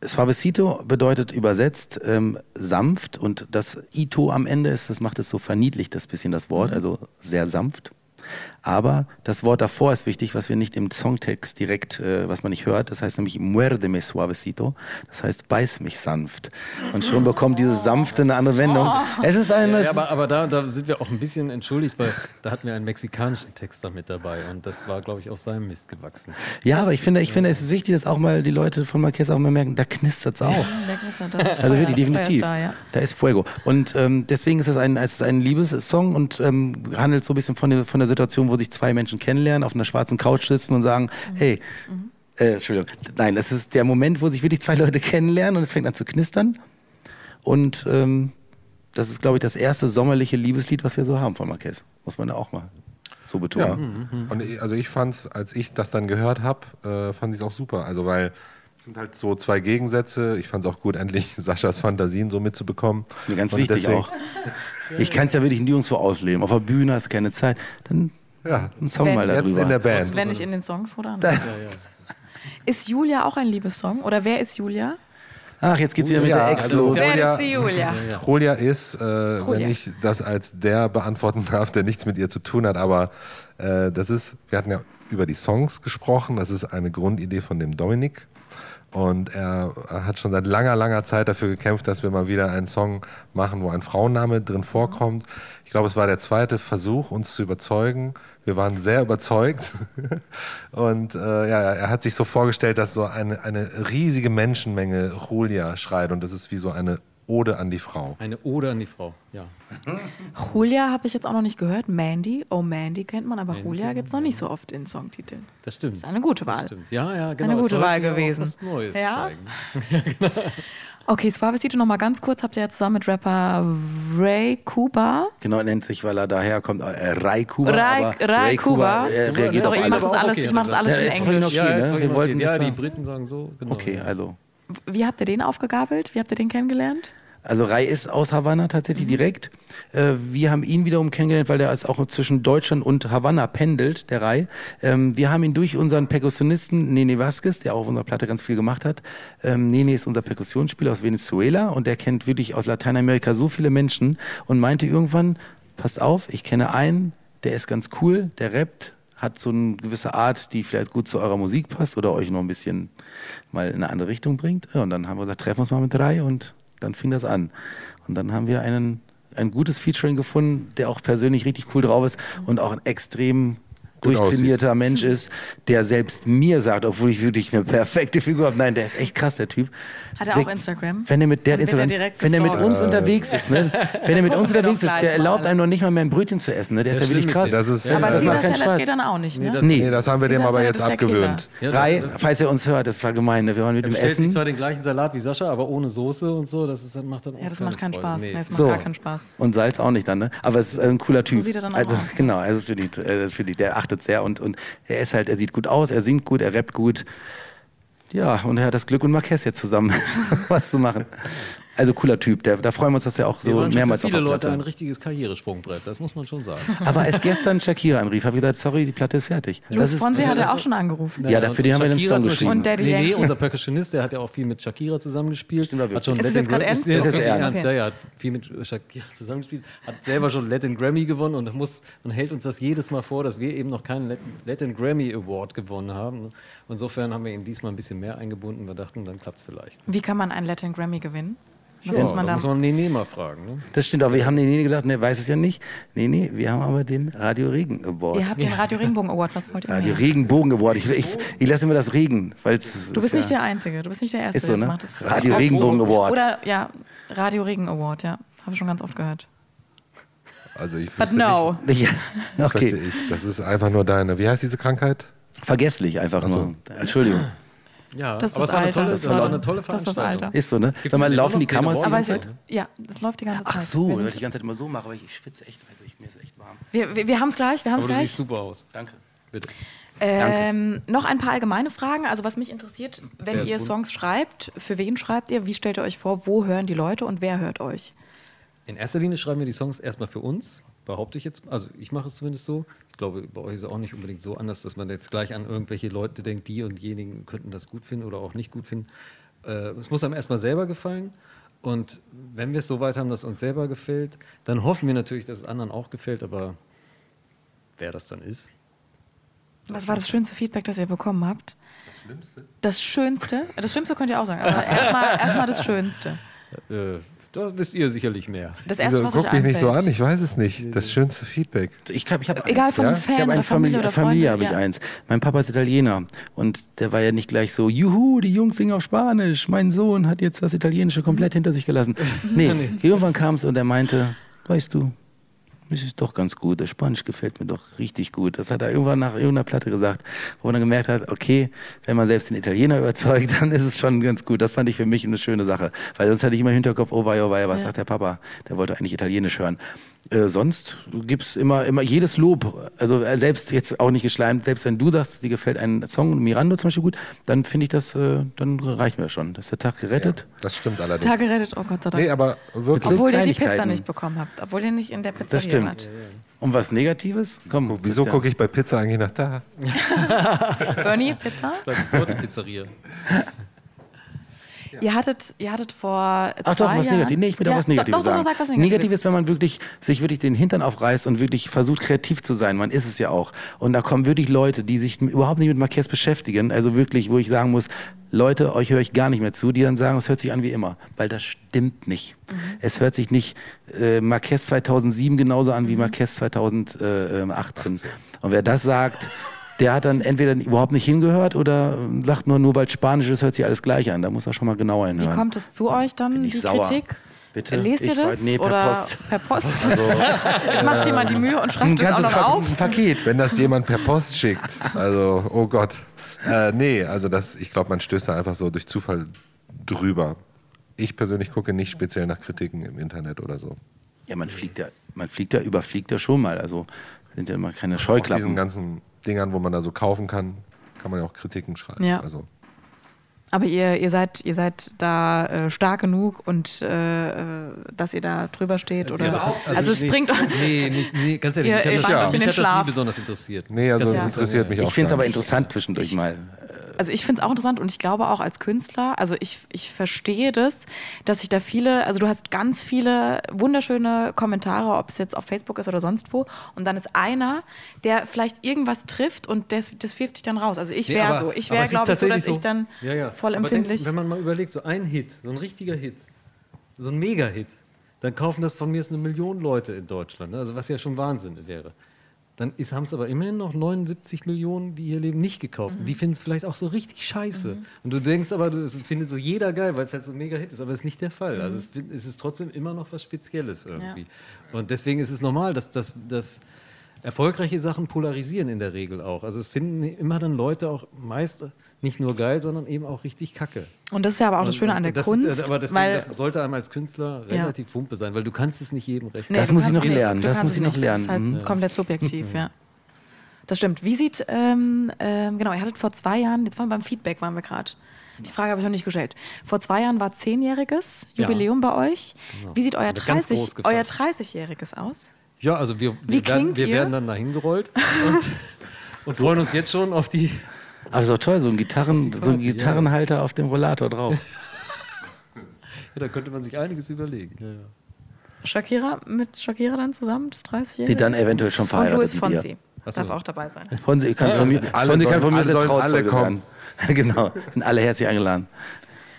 Suavecito bedeutet übersetzt ähm, sanft und das Ito am Ende ist, das macht es so verniedlicht, das bisschen das Wort, also sehr sanft. Aber das Wort davor ist wichtig, was wir nicht im Songtext direkt, äh, was man nicht hört. Das heißt nämlich muerdeme suavecito. Das heißt beiß mich sanft. Und schon bekommt dieses sanfte eine andere Wendung. Es ist ein, Ja, aber, aber da, da sind wir auch ein bisschen entschuldigt, weil da hatten wir einen mexikanischen Texter mit dabei und das war, glaube ich, auf seinem Mist gewachsen. ja, aber ich finde, ich finde, es ist wichtig, dass auch mal die Leute von Marquez auch mal merken, da knistert es auch. Also wirklich, definitiv. Da, ja. Da ist Fuego. Und ähm, deswegen ist es ein, es ist ein Liebessong und ähm, handelt so ein bisschen von der, von der Situation, wo sich zwei Menschen kennenlernen, auf einer schwarzen Couch sitzen und sagen, hey, äh, Entschuldigung, nein, es ist der Moment, wo sich wirklich zwei Leute kennenlernen und es fängt an zu knistern. Und ähm, das ist, glaube ich, das erste sommerliche Liebeslied, was wir so haben von Marquez. Muss man da auch mal so Ja. betonen. Und ich, also ich fand's, als ich das dann gehört habe, äh, fand ich es auch super. Also weil es sind halt so zwei Gegensätze. Ich fand es auch gut, endlich Saschas Fantasien so mitzubekommen. Das ist mir ganz Und wichtig auch. Ich kann es ja wirklich nirgendwo ausleben. Auf der Bühne hast du keine Zeit. Dann Ja, ein Song Wenn- mal jetzt darüber. in der Band. Wenn nicht in den Songs, oder? Ist Julia auch ein Liebessong? Oder wer ist Julia? Ach, jetzt geht's wieder mit Ja, der Ex also- los. Wer ist die Julia? Julia ist, äh, wenn Julia. ich das als der beantworten darf, der nichts mit ihr zu tun hat, aber äh, das ist, wir hatten ja über die Songs gesprochen, das ist eine Grundidee von dem Dominik. Und er hat schon seit langer, langer Zeit dafür gekämpft, dass wir mal wieder einen Song machen, wo ein Frauenname drin vorkommt. Ich glaube, es war der zweite Versuch, uns zu überzeugen. Wir waren sehr überzeugt. Und äh, ja, er hat sich so vorgestellt, dass so eine, eine riesige Menschenmenge Julia schreit. Und das ist wie so eine Ode an die Frau. Eine Ode an die Frau, ja. Julia habe ich jetzt auch noch nicht gehört. Mandy, oh Mandy kennt man, aber Julia gibt es noch nicht so oft in Songtiteln. Das stimmt. Ist eine gute Das Wahl. stimmt. Ja, ja, genau. Eine gute Wahl ja auch gewesen. Was Neues Ja? zeigen. Okay, Suavecito noch mal ganz kurz. Habt ihr ja zusammen mit Rapper Ray Kuba. Genau, nennt sich, weil er daher kommt, äh, Rai Kuba. Rai- aber Rai Kuba. äh, reagiert Sorry, auf ich mach alles. das alles, Okay, ich mach das das- alles Ja, in Englisch. okay, ne? ist voll Wir wollten das ja, die Briten sagen so. Genau. Okay, also. Wie habt ihr den aufgegabelt? Wie habt ihr den kennengelernt? Also Rai ist aus Havanna tatsächlich direkt. Äh, wir haben ihn wiederum kennengelernt, weil der ist auch zwischen Deutschland und Havanna pendelt, der Rai. Ähm, wir haben ihn durch unseren Perkussionisten Nene Vasquez, der auch auf unserer Platte ganz viel gemacht hat. Ähm, Nene ist unser Perkussionsspieler aus Venezuela und der kennt wirklich aus Lateinamerika so viele Menschen und meinte irgendwann, passt auf, ich kenne einen, der ist ganz cool, der rappt, hat so eine gewisse Art, die vielleicht gut zu eurer Musik passt oder euch noch ein bisschen mal in eine andere Richtung bringt. Ja, und dann haben wir gesagt, treffen wir uns mal mit drei und dann fing das an. Und dann haben wir einen, ein gutes Featuring gefunden, der auch persönlich richtig cool drauf ist und auch ein extrem durchtrainierter Mensch ist, der selbst mir sagt, obwohl ich wirklich eine perfekte Figur habe. Nein, der ist echt krass, der Typ. Hat er der, auch Instagram? Wenn er mit, der hat wird er Instagram, direkt wenn er mit uns unterwegs ist, ne? wenn er mit uns unterwegs ist, der erlaubt einem noch nicht mal mehr ein Brötchen zu essen. Ne? Der ist ja wirklich krass. Das ist, Aber das macht keinen Spaß. geht dann auch nicht, ne? das- Nee, nee, das haben wir dem aber jetzt abgewöhnt. Rai, falls er uns hört, das war gemein. Ne? Wir waren mit dem Essen. zwar den gleichen Salat wie Sascha, aber ohne Soße und so, das, ist, das macht dann auch Ja, das macht keinen. Spaß. Nee. Nee, das macht So. gar keinen Spaß. Und Salz auch nicht dann, ne? Aber es ist ein cooler Typ. sieht er dann auch also, aus, genau, also für die, äh, für die, der achtet sehr und, und er ist halt, er sieht gut aus, er singt gut, er rappt gut. Ja, und er hat das Glück und Marquez jetzt zusammen was zu machen. Also cooler Typ. Der, da freuen wir uns, dass er auch so waren schon mehrmals für auf viele der Leute ein Platte. richtiges Karrieresprungbrett, das muss man schon sagen. Aber als gestern Shakira anrief, habe ich gesagt, sorry, die Platte ist fertig. Das Luis ist, Fonsi hat er auch schon angerufen. Ja, dafür haben wir den Shakira Song zum geschrieben. Und Daddy nee, nee, Yankee. unser Percussionist, der hat ja auch viel mit Shakira zusammengespielt. Stimmt, aber hat schon Ist es Latin jetzt gerade Gra- ernst? Ist, Das ist wirklich ernst. ernst. Ja, ja, hat viel mit Shakira zusammengespielt, hat selber schon Latin Grammy gewonnen und muss und hält uns das jedes Mal vor, dass wir eben noch keinen Latin, Latin Grammy Award gewonnen haben. Insofern haben wir ihn diesmal ein bisschen mehr eingebunden. Wir dachten, dann klappt es vielleicht. Wie kann man einen Latin Grammy gewinnen? Was Ja, muss man da muss man Nene mal fragen. Ne? das stimmt, aber wir haben den Nene gesagt, ne, weiß es ja nicht. Nee, nee, wir haben aber den Radio Regen Award. Ihr habt den Radio Regenbogen Award. Was wollt ihr Radio mehr? Regenbogen Award. Ich, ich, ich lasse immer das Regen, weil es Du bist nicht der Einzige. Du bist nicht der Erste, Ist so, der das ne? macht. Das ist Radio Regenbogen Award. Oder ja, Radio Regen Award. Ja, habe ich schon ganz oft gehört. Also ich But wüsste no. Ja, nicht, okay. wüsste ich. Das ist einfach nur deine. Wie heißt diese Krankheit? Vergesslich einfach nur. Entschuldigung. Ja, Das ist aber das es war eine Alter. tolle, Das das war eine tolle das ist das Veranstaltung. Alter. Ist so, ne? Gibt's Sag mal, laufen die Kameras die ganze es, Zeit? ja, das läuft die ganze Zeit. Ach so, weil ich die ganze Zeit immer so mache, weil ich, schwitze echt. Also ich, mir ist echt warm. wir, wir, wir haben es gleich. Wir haben es Aber du siehst gleich. super aus. Danke. Bitte. Ähm, noch ein paar allgemeine Fragen. Also was mich interessiert, wenn ist ihr bunt? Songs schreibt, für wen schreibt ihr? Wie stellt ihr euch vor? Wo hören die Leute und wer hört euch? In erster Linie schreiben wir die Songs erstmal für uns, behaupte ich jetzt. Also ich mache es zumindest so. Ich glaube, bei euch ist es auch nicht unbedingt so anders, dass man jetzt gleich an irgendwelche Leute denkt, die und diejenigen könnten das gut finden oder auch nicht gut finden. Äh, es muss einem erstmal selber gefallen. Und wenn wir es so weit haben, dass es uns selber gefällt, dann hoffen wir natürlich, dass es anderen auch gefällt. Aber wer das dann ist, Was war das schönste Feedback, das ihr bekommen habt? Das Schlimmste? Das Schönste? Das Schlimmste könnt ihr auch sagen. Aber erstmal erstmal das Schönste. äh, da wisst ihr sicherlich mehr. Das erste, Wieso, was guck mich nicht so an, ich weiß es nicht. Das schönste Feedback. Ich habe ich hab Egal eins. von Ja? Fan Ich habe eine Familie Familie, Familie habe ich ja. eins. Mein Papa ist Italiener und der war ja nicht gleich so, juhu, die Jungs singen auf Spanisch, mein Sohn hat jetzt das Italienische komplett hinter sich gelassen. Nee, irgendwann kam es und er meinte, weißt du, das ist doch ganz gut, das Spanisch gefällt mir doch richtig gut. Das hat er irgendwann nach irgendeiner Platte gesagt, wo man dann gemerkt hat, okay, wenn man selbst den Italiener überzeugt, dann ist es schon ganz gut. Das fand ich für mich eine schöne Sache, weil sonst hatte ich immer im Hinterkopf, oh wei, oh wei, was Ja. sagt der Papa? Der wollte eigentlich Italienisch hören. Äh, sonst gibt's immer, immer jedes Lob, also äh, selbst jetzt auch nicht geschleimt, selbst wenn du sagst, dir gefällt ein Song, Mirando zum Beispiel gut, dann finde ich das, äh, dann reicht mir das schon. Das ist der Tag gerettet. Das stimmt allerdings. Tag gerettet, oh Gott sei Dank. Nee, aber wirklich. obwohl ihr die Pizza nicht bekommen habt. Obwohl ihr nicht in der Pizza stimmt. Und was Negatives? Komm, Wieso Christian. gucke ich bei Pizza eigentlich nach da? Bernie, Pizza? Vielleicht ist dort die Pizzeria. Ihr hattet, ihr hattet vor Ach zwei doch, was. Negatives. Nee, ich will ja, auch was Negatives doch, doch, sagen. Doch, sag was Negatives. Negativ ist, wenn man wirklich sich wirklich den Hintern aufreißt und wirklich versucht, kreativ zu sein. Man ist es ja auch. Und da kommen wirklich Leute, die sich überhaupt nicht mit Marquez beschäftigen. Also wirklich, wo ich sagen muss, Leute, euch höre ich gar nicht mehr zu, die dann sagen, es hört sich an wie immer. Weil das stimmt nicht. Mhm. Es hört sich nicht äh, Marquez 2007 genauso an Mhm. wie Marquez 2018. Und wer das sagt, der hat dann entweder überhaupt nicht hingehört oder sagt nur, nur weil es Spanisch ist, hört sich alles gleich an. Da muss er schon mal genauer Wie hinhören. kommt es zu euch dann, Bin ich die sauer. Kritik? Bitte? Lest ihr das? nee, per oder Post. Per Post. es macht jemand die Mühe und Ein schreibt es auch ganzes noch Pak- auf. ein Paket. Wenn das jemand per Post schickt, also, oh Gott. Äh, nee, also das, ich glaube, man stößt da einfach so durch Zufall drüber. Ich persönlich gucke nicht speziell nach Kritiken im Internet oder so. Ja, man fliegt ja, man fliegt ja, überfliegt ja schon mal. Also sind ja immer keine Auf diesen Scheuklappen. ganzen Dingern, wo man da so kaufen kann, kann man ja auch Kritiken schreiben. Ja. Also, Aber ihr, ihr, seid, ihr seid da äh, stark genug und äh, äh, dass ihr da drüber steht? Oder? das- also, es nee, bringt euch. Nee, nicht, nee, ganz ehrlich, Ihr- mich hat ihr das, mich hat nie besonders interessiert. nee, also Ganz das ehrlich. interessiert mich auch ich finde es aber interessant zwischendurch mal. Also ich finde es auch interessant und ich glaube auch als Künstler, also ich, ich verstehe das, dass sich da viele, also du hast ganz viele wunderschöne Kommentare, ob es jetzt auf Facebook ist oder sonst wo, und dann ist einer, der vielleicht irgendwas trifft und das, das wirft dich dann raus. Also ich Nee, wäre aber- so, ich wäre glaube ich so, dass tatsächlich ich dann Ja, ja. voll empfindlich. Denk, wenn man mal überlegt, so ein Hit, so ein richtiger Hit, so ein Mega-Hit, dann kaufen das von mir jetzt eine Million Leute in Deutschland, ne? also was ja schon Wahnsinn wäre. Dann haben es aber immerhin noch 79 Millionen, die hier leben, nicht gekauft. Mhm. Die finden es vielleicht auch so richtig scheiße. Und du denkst aber, du, es findet so jeder geil, weil es halt so ein Mega-Hit ist. Aber das ist nicht der Fall. Also es, find- es ist trotzdem immer noch was Spezielles irgendwie. Und deswegen ist es normal, dass, dass, dass erfolgreiche Sachen polarisieren in der Regel auch. Also es finden immer dann Leute auch meist nicht nur geil, sondern eben auch richtig kacke. und das ist ja aber auch das Schöne an der das Kunst, Ist, aber deswegen, weil das sollte einem als Künstler Ja. relativ Wumpe sein, weil du kannst es nicht jedem recht. Nee, Das muss ich kannst noch nicht- lernen, das muss ich noch lernen. Das ist halt Mhm. komplett subjektiv, ja. Das stimmt. Wie sieht, ähm, ähm, genau, ihr hattet vor zwei Jahren, jetzt waren wir beim Feedback, waren wir gerade. Die Frage habe ich noch nicht gestellt. Vor zwei Jahren war zehnjähriges Ja. Jubiläum bei euch. Wie sieht euer, Wird ganz 30, groß gefeiert. euer 30-jähriges aus? Ja, also wir, wir, werden, wir werden dann dahin gerollt und, und freuen uns jetzt schon auf die. Aber ist doch toll, so ein, Gitarren, die so ein Party, ja. Gitarrenhalter auf dem Rollator drauf. Ja, da könnte man sich einiges überlegen. Ja, ja. Shakira mit Shakira dann zusammen, das 30-jährige? Die dann eventuell schon Und verheiratet Louis mit Fonsi. Darf auch dabei sein. Fonsi kann von mir, Alle Fonsi kann sollen- von mir alle sehr sollen alle Trauzeuge kommen. werden. genau, sind alle herzlich eingeladen.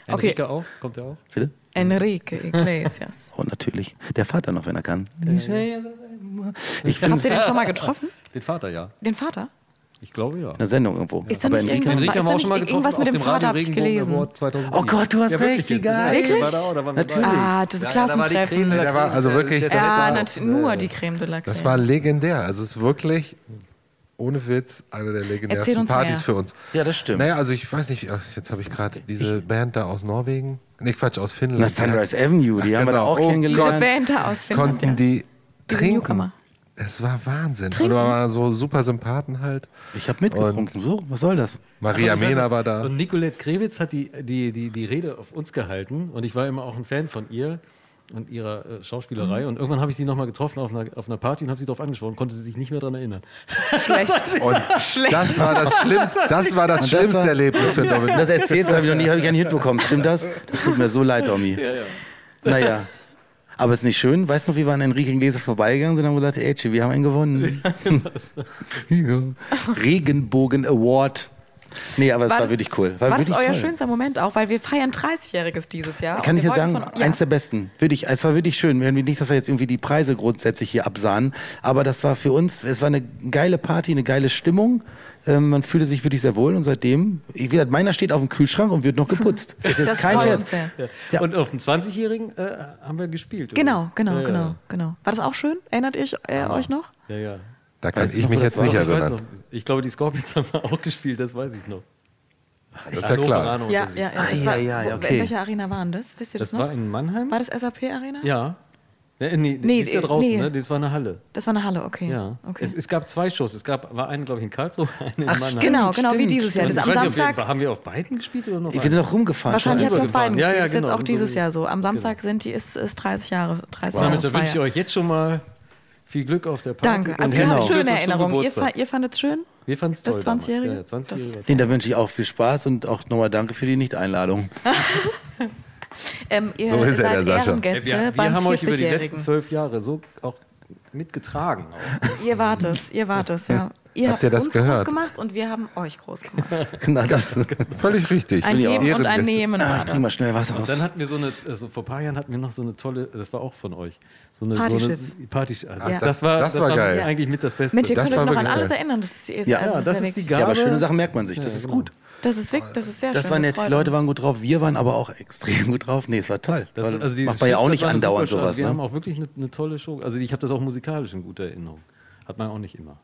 Okay. Enrique auch? Kommt er auch? Bitte? Enrique Iglesias. Oh, natürlich. Der Vater noch, wenn er kann. Ich Habt ihr den schon mal getroffen? Den Vater, ja. Den Vater? Ich glaube ja. eine Sendung irgendwo. Ist da Aber nicht Enrique- irgendwas- Enrique haben da wir auch schon mal getroffen irgendwas mit auf dem Vater hab ich gelesen. Award 2007. Oh Gott, du hast Ja, recht, wie geil. Wirklich? da da Natürlich. Ah, das Ja, da Klassentreffen. Der war also wirklich- Der- das ja, war- nur die Creme de la Creme. Das war legendär. Also es ist wirklich, ohne Witz, eine der legendärsten Partys mehr. für uns. Ja, das stimmt. Naja, also ich weiß nicht, jetzt habe ich gerade diese Band da aus Norwegen, nee Quatsch, aus Finnland. Na, Sunrise Avenue, die Ach, haben wir da genau. auch Oh Diese kennengelernt. Band da aus Finnland. konnten ja. die Diese trinken. Newcomer. Es war Wahnsinn. Trinken? Und da waren so super Sympathen halt. Ich habe mitgetrunken. So, was soll das? Maria weiß Mena war da. Und Nicolette Krebitz hat die, die, die, die Rede auf uns gehalten und ich war immer auch ein Fan von ihr und ihrer äh, Schauspielerei. Mhm. Und irgendwann habe ich sie nochmal getroffen auf einer, auf einer Party und habe sie darauf angesprochen, konnte sie sich nicht mehr daran erinnern. Schlecht. Und das war das Schlimmste, das war das das schlimmste war- Erlebnis für Dominik. Das erzählst du, habe ich noch nie, habe ich gar nicht mitbekommen. Stimmt das? Das tut mir so leid, Domi. Naja. Aber ist nicht schön. Weißt du noch, wie wir an Enrique Iglesias vorbeigegangen sind und haben gesagt, ey, Chi, wir haben einen gewonnen. Ja. Regenbogen Award. Nee, aber es war, das- wirklich cool. War, War das euer toll. schönster Moment auch? Weil wir feiern 30-Jähriges dieses Jahr. Kann ich dir sagen, von- ja. eins der besten. Wirklich, es war wirklich schön. Wir- Nicht, dass wir jetzt irgendwie die Preise grundsätzlich hier absahen, aber das war für uns, es war eine geile Party, eine geile Stimmung. Ähm, man fühlte sich wirklich sehr wohl und seitdem, wie gesagt, meiner steht auf dem Kühlschrank und wird noch geputzt. Ist jetzt Das kein Scherz. uns sehr. Ja. Und auf dem 20-Jährigen äh, haben wir gespielt. Genau, genau, ja, ja. genau, genau. War das auch schön? Erinnert ihr äh, euch noch? Ja, ja. Da kann Weißt du ich noch, mich das jetzt nicht Ich, weiß erinnern. noch, ich glaube, die Scorpions haben da auch gespielt, das weiß ich noch. Das ist ja klar. Ja, ja, ja. Ah, Das ja, war, ja, ja, okay. In welcher Arena waren das? Wisst ihr das, Das noch? war in Mannheim? War das SAP Arena? Ja. Ja nee, Nee, die ist ja äh, draußen, nee. ne? Das war eine Halle. Das war eine Halle, okay. Ja. okay. Es, es gab zwei Shows. Es gab, war eine, glaube ich, in Karlsruhe, eine in Ach, Mannheim. genau, genau wie dieses Jahr. Das am weiß nicht, Samstag. wir, haben wir auf beiden gespielt oder noch Ich bin noch rumgefahren. Wahrscheinlich habt ihr auf beiden Ja, gespielt. ja, Das ist jetzt genau. auch Und so dieses Jahr so. Am Samstag sind die, ist, ist 30 Jahre. 30 Damit wünsche ich euch jetzt schon mal viel Glück auf der Party. Danke. Also haben schöne Erinnerungen. Ihr, ihr fandet es schön? Wir fanden es das toll. damals. 20-Jährige? Ja, ja, 20 Das Jährige. ist- Den, da wünsche ich auch viel Spaß und auch nochmal danke für die Nicht-Einladung. Ähm, ihr So ist er, seid der Sascha. Ehrengäste wir, wir haben euch über die letzten 40-Jährigen. zwölf Jahre so auch mitgetragen. Auch. Ihr wart es, ihr wart es, ja. Ihr Habt ihr das uns groß gehört? gemacht und wir haben euch groß gemacht. Na, das, Völlig richtig. Ein. Geben und ein. Nehmen war ich trinke mal das. schnell Wasser aus. Dann hatten wir so eine, also vor ein paar Jahren hatten wir noch so eine tolle, das war auch von euch. So eine, Partyschiff. So eine Party, also Ja. das, war, das war geil. eigentlich mit das Beste. Mensch, ihr Das könnt euch noch an alles erinnern. Das ist, ist, Ja, also ja, ist das ja ist die. Gabe. ja, aber schöne Sachen merkt man sich. Das ist genau. Das ist wirklich, das ist sehr Das schön. war nett. Die Leute uns. waren gut drauf. Wir waren aber auch extrem gut drauf. Nee, es war toll. Das, also macht man ja auch nicht andauernd sowas. Also wir haben Ne? auch wirklich eine, eine tolle Show. Also ich habe das auch musikalisch in guter Erinnerung. Hat man auch nicht immer.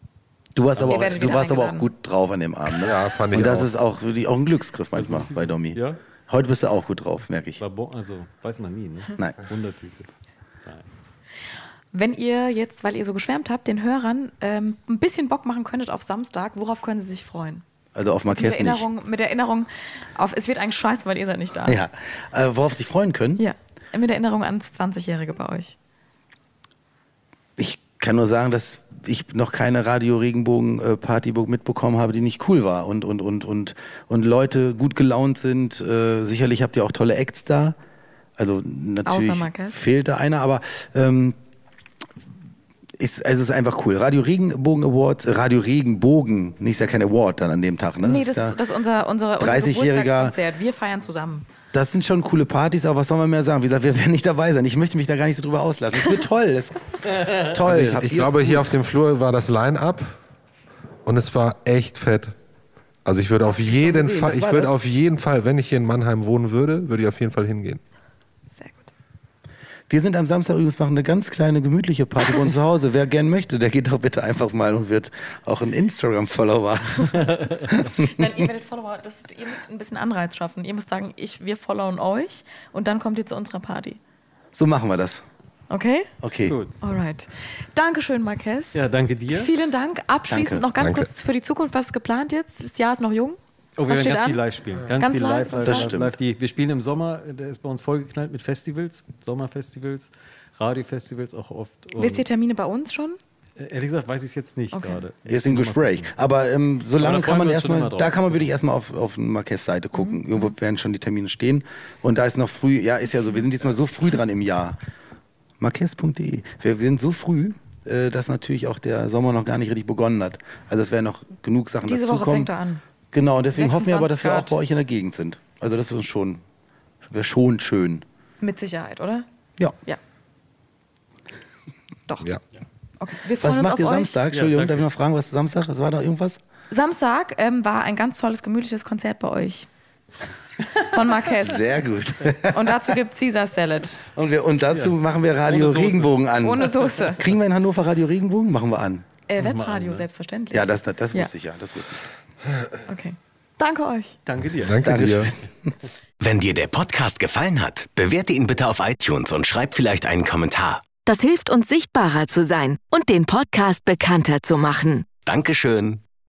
Du warst, aber auch, du warst aber auch gut drauf an dem Abend. Ne? Ja, fand ich Und das auch. ist auch wirklich auch ein Glücksgriff manchmal bei Domi. Ja? Heute bist du auch gut drauf, merke ich. Bon, also weiß man nie, ne? Nein. Wundertüte. Nein. Wenn ihr jetzt, weil ihr so geschwärmt habt, den Hörern ähm, ein bisschen Bock machen könntet auf Samstag, worauf können sie sich freuen? Also auf Mit Marquez nicht. Erinnerung, mit Erinnerung auf, es wird eigentlich scheiße, weil ihr seid nicht da. Ja. Äh, worauf sie sich freuen können? Ja. Mit Erinnerung ans 20-Jährige bei euch. Ich kann nur sagen, dass ich noch keine Radio Regenbogen Partyburg mitbekommen habe, die nicht cool war und und und und und Leute gut gelaunt sind. Äh, sicherlich habt ihr auch tolle Acts da. Also natürlich fehlt da einer, aber ähm, ist, also es ist einfach cool. Radio Regenbogen Awards, Radio Regenbogen, nicht ist ja kein Award dann an dem Tag, ne? Nee, Ist das, ja, das ist unser, unser, unser 30-jähriger Geburtstagskonzert. Wir feiern zusammen. das sind schon coole Partys, aber was soll man mehr sagen? Wie gesagt, wir werden nicht dabei sein. Ich möchte mich da gar nicht so drüber auslassen. Es wird toll. Es, toll. Also ich, ich glaube, hier auf dem Flur war das Line-Up und es war echt fett. Also ich würde auf jeden Fall, das ich würde das. auf jeden Fall, wenn ich hier in Mannheim wohnen würde, würde ich auf jeden Fall hingehen. Wir sind am Samstag übrigens machen eine ganz kleine gemütliche Party bei uns zu Hause. Wer gern möchte, der geht doch bitte einfach mal und wird auch ein Instagram-Follower. Nein, ihr werdet Follower, das, ist- ihr müsst ein bisschen Anreiz schaffen. Ihr müsst sagen, ich, wir followen euch und dann kommt ihr zu unserer Party. So machen wir das. Okay? Okay. Gut. Alright. Dankeschön, Marquez. Ja, danke dir. Vielen Dank. Abschließend Danke. noch ganz Danke. kurz für die Zukunft, was ist geplant jetzt? Das Jahr ist noch jung. Oh, wir Was werden ganz an? viel live spielen. Ganz, Ganz viel live? live, live, Das live, stimmt. live. Die, wir spielen im Sommer, der ist bei uns vollgeknallt mit Festivals, Sommerfestivals, Radiofestivals auch oft. Wisst ihr Termine bei uns schon? äh, ehrlich gesagt weiß ich es jetzt nicht Okay. gerade. Ist im Gespräch. Aber ähm, so Aber lange da kann man erstmal, da kann man wirklich erstmal auf, auf eine Marquez-Seite gucken. Mhm. Irgendwo werden schon die Termine stehen. Und da ist noch früh, ja, ist ja so, wir sind diesmal so früh dran im Jahr. Marquez.de. Wir sind so früh, äh, dass natürlich auch der Sommer noch gar nicht richtig begonnen hat. Also es werden noch genug Sachen Diese Woche dazukommen. fängt er an. Genau, und deswegen hoffen wir aber, 26 dass wir auch bei euch in der Gegend sind. Also das ist schon, wäre schon schön. Mit Sicherheit, oder? Ja. Ja. Doch. Ja. Okay. Wir freuen Was uns macht auf ihr euch. Samstag? Entschuldigung, danke. darf ich noch fragen, was Samstag? Es war da irgendwas? Samstag ähm, war ein ganz tolles, gemütliches Konzert bei euch. Von Marquez. Sehr gut. Und dazu gibt es Caesar Salad. Und, wir, und dazu machen wir Radio. Regenbogen an. Ohne Soße. Kriegen wir in Hannover Radio Regenbogen? Machen wir an. Äh, Webradio, selbstverständlich. Ja, das, das Ja. wusste ich ja. Das wusste ich. Okay. Danke euch. Danke dir. Danke Dankeschön. dir. Wenn dir der Podcast gefallen hat, bewerte ihn bitte auf iTunes und schreib vielleicht einen Kommentar. Das hilft uns sichtbarer zu sein und den Podcast bekannter zu machen. Dankeschön.